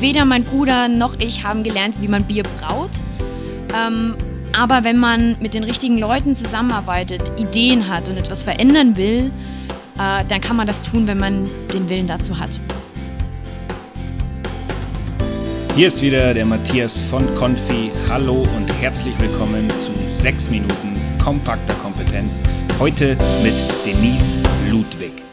weder mein Bruder noch ich haben gelernt, wie man Bier braut. Ähm, aber wenn man mit den richtigen Leuten zusammenarbeitet, Ideen hat und etwas verändern will, äh, dann kann man das tun, wenn man den Willen dazu hat. Hier ist wieder der Matthias von Confi. Hallo und herzlich willkommen zu 6 Minuten kompakter Kompetenz. Heute mit Denise Ludwig.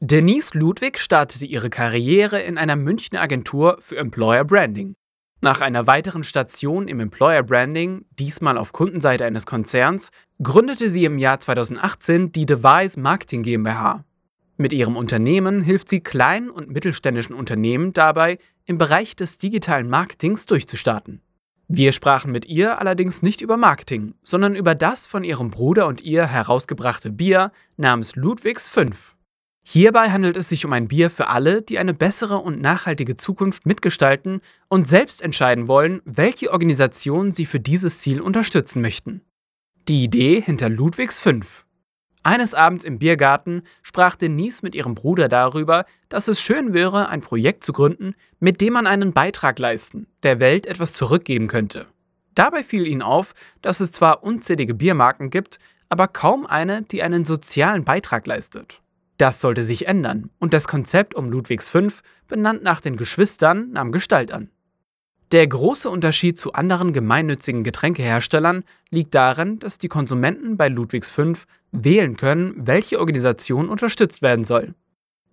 Denise Ludwig startete ihre Karriere in einer Münchner Agentur für Employer Branding. Nach einer weiteren Station im Employer Branding, diesmal auf Kundenseite eines Konzerns, gründete sie im Jahr 2018 die Device Marketing GmbH. Mit ihrem Unternehmen hilft sie kleinen und mittelständischen Unternehmen dabei, im Bereich des digitalen Marketings durchzustarten. Wir sprachen mit ihr allerdings nicht über Marketing, sondern über das von ihrem Bruder und ihr herausgebrachte Bier namens Ludwigs 5. Hierbei handelt es sich um ein Bier für alle, die eine bessere und nachhaltige Zukunft mitgestalten und selbst entscheiden wollen, welche Organisation sie für dieses Ziel unterstützen möchten. Die Idee hinter Ludwigs 5. Eines Abends im Biergarten sprach Denise mit ihrem Bruder darüber, dass es schön wäre, ein Projekt zu gründen, mit dem man einen Beitrag leisten, der Welt etwas zurückgeben könnte. Dabei fiel ihnen auf, dass es zwar unzählige Biermarken gibt, aber kaum eine, die einen sozialen Beitrag leistet. Das sollte sich ändern und das Konzept um Ludwigs 5, benannt nach den Geschwistern, nahm Gestalt an. Der große Unterschied zu anderen gemeinnützigen Getränkeherstellern liegt darin, dass die Konsumenten bei Ludwigs 5 wählen können, welche Organisation unterstützt werden soll.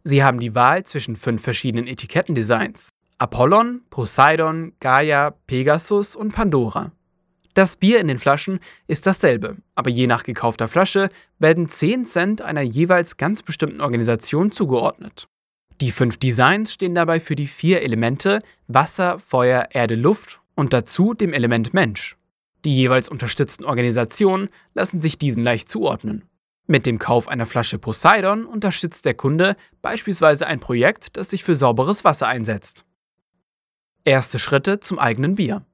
Sie haben die Wahl zwischen fünf verschiedenen Etikettendesigns: Apollon, Poseidon, Gaia, Pegasus und Pandora. Das Bier in den Flaschen ist dasselbe, aber je nach gekaufter Flasche werden 10 Cent einer jeweils ganz bestimmten Organisation zugeordnet. Die fünf Designs stehen dabei für die vier Elemente Wasser, Feuer, Erde, Luft und dazu dem Element Mensch. Die jeweils unterstützten Organisationen lassen sich diesen leicht zuordnen. Mit dem Kauf einer Flasche Poseidon unterstützt der Kunde beispielsweise ein Projekt, das sich für sauberes Wasser einsetzt. Erste Schritte zum eigenen Bier.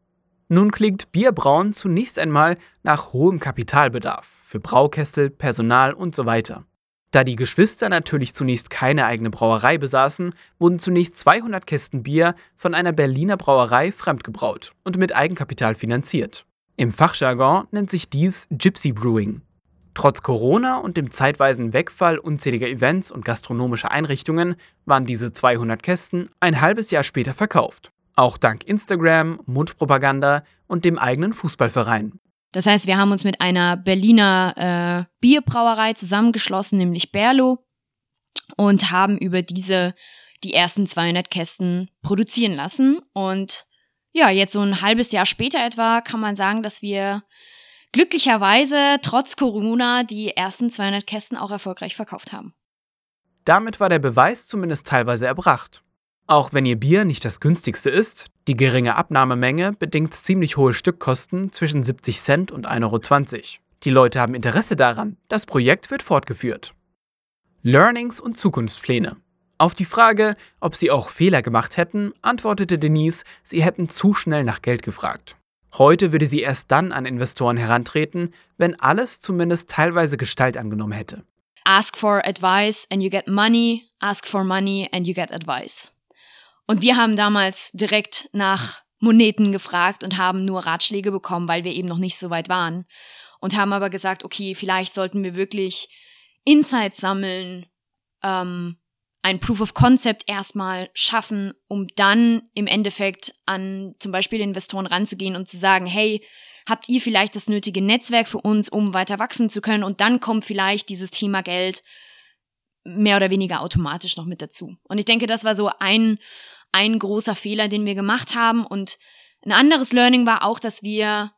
Nun klingt Bierbrauen zunächst einmal nach hohem Kapitalbedarf für Braukessel, Personal und so weiter. Da die Geschwister natürlich zunächst keine eigene Brauerei besaßen, wurden zunächst 200 Kästen Bier von einer Berliner Brauerei fremdgebraut und mit Eigenkapital finanziert. Im Fachjargon nennt sich dies Gypsy Brewing. Trotz Corona und dem zeitweisen Wegfall unzähliger Events und gastronomischer Einrichtungen waren diese 200 Kästen ein halbes Jahr später verkauft. Auch dank Instagram, Mundpropaganda und dem eigenen Fußballverein. Das heißt, wir haben uns mit einer Berliner äh, Bierbrauerei zusammengeschlossen, nämlich Berlo, und haben über diese die ersten 200 Kästen produzieren lassen. Und ja, jetzt so ein halbes Jahr später etwa kann man sagen, dass wir glücklicherweise trotz Corona die ersten 200 Kästen auch erfolgreich verkauft haben. Damit war der Beweis zumindest teilweise erbracht. Auch wenn Ihr Bier nicht das günstigste ist, die geringe Abnahmemenge bedingt ziemlich hohe Stückkosten zwischen 70 Cent und 1,20 Euro. Die Leute haben Interesse daran, das Projekt wird fortgeführt. Learnings und Zukunftspläne. Auf die Frage, ob sie auch Fehler gemacht hätten, antwortete Denise, sie hätten zu schnell nach Geld gefragt. Heute würde sie erst dann an Investoren herantreten, wenn alles zumindest teilweise Gestalt angenommen hätte. Ask for advice and you get money, ask for money and you get advice. Und wir haben damals direkt nach Moneten gefragt und haben nur Ratschläge bekommen, weil wir eben noch nicht so weit waren. Und haben aber gesagt, okay, vielleicht sollten wir wirklich Insights sammeln, ähm, ein Proof of Concept erstmal schaffen, um dann im Endeffekt an zum Beispiel Investoren ranzugehen und zu sagen, hey, habt ihr vielleicht das nötige Netzwerk für uns, um weiter wachsen zu können? Und dann kommt vielleicht dieses Thema Geld mehr oder weniger automatisch noch mit dazu. Und ich denke, das war so ein, ein großer Fehler, den wir gemacht haben. Und ein anderes Learning war auch, dass wir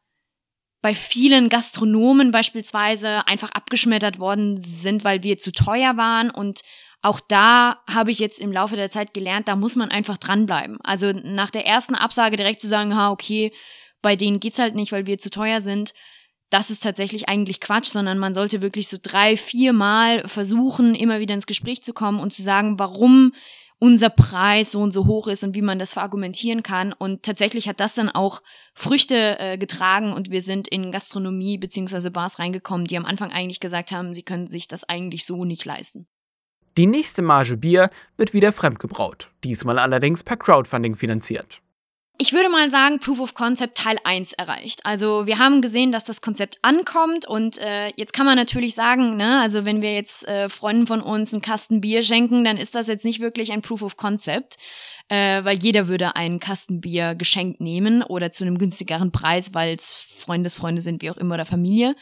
bei vielen Gastronomen beispielsweise einfach abgeschmettert worden sind, weil wir zu teuer waren. Und auch da habe ich jetzt im Laufe der Zeit gelernt, da muss man einfach dranbleiben. Also nach der ersten Absage direkt zu sagen, ha, okay, bei denen geht's halt nicht, weil wir zu teuer sind, das ist tatsächlich eigentlich Quatsch, sondern man sollte wirklich so drei, vier Mal versuchen, immer wieder ins Gespräch zu kommen und zu sagen, warum unser Preis so und so hoch ist und wie man das verargumentieren kann. Und tatsächlich hat das dann auch Früchte äh, getragen und wir sind in Gastronomie beziehungsweise Bars reingekommen, die am Anfang eigentlich gesagt haben, sie können sich das eigentlich so nicht leisten. Die nächste Marge Bier wird wieder fremdgebraut, diesmal allerdings per Crowdfunding finanziert. Ich würde mal sagen, Proof of Concept Teil 1 erreicht. Also wir haben gesehen, dass das Konzept ankommt und äh, jetzt kann man natürlich sagen, ne, also wenn wir jetzt äh, Freunden von uns einen Kasten Bier schenken, dann ist das jetzt nicht wirklich ein Proof of Concept, äh, weil jeder würde einen Kasten Bier geschenkt nehmen oder zu einem günstigeren Preis, weil es Freundesfreunde sind, wie auch immer, oder Familie.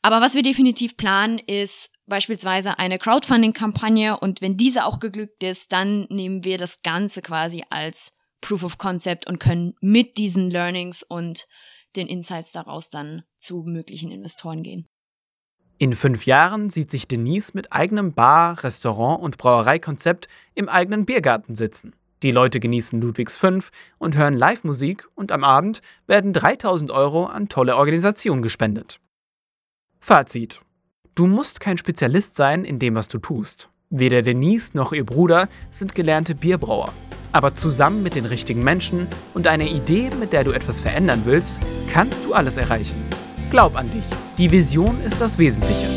Aber was wir definitiv planen, ist beispielsweise eine Crowdfunding-Kampagne und wenn diese auch geglückt ist, dann nehmen wir das Ganze quasi als Proof of Concept und können mit diesen Learnings und den Insights daraus dann zu möglichen Investoren gehen. In fünf Jahren sieht sich Denise mit eigenem Bar, Restaurant und Brauereikonzept im eigenen Biergarten sitzen. Die Leute genießen Ludwigs 5 und hören Live-Musik und am Abend werden 3000 Euro an tolle Organisationen gespendet. Fazit. Du musst kein Spezialist sein in dem, was du tust. Weder Denise noch ihr Bruder sind gelernte Bierbrauer. Aber zusammen mit den richtigen Menschen und einer Idee, mit der du etwas verändern willst, kannst du alles erreichen. Glaub an dich. Die Vision ist das Wesentliche.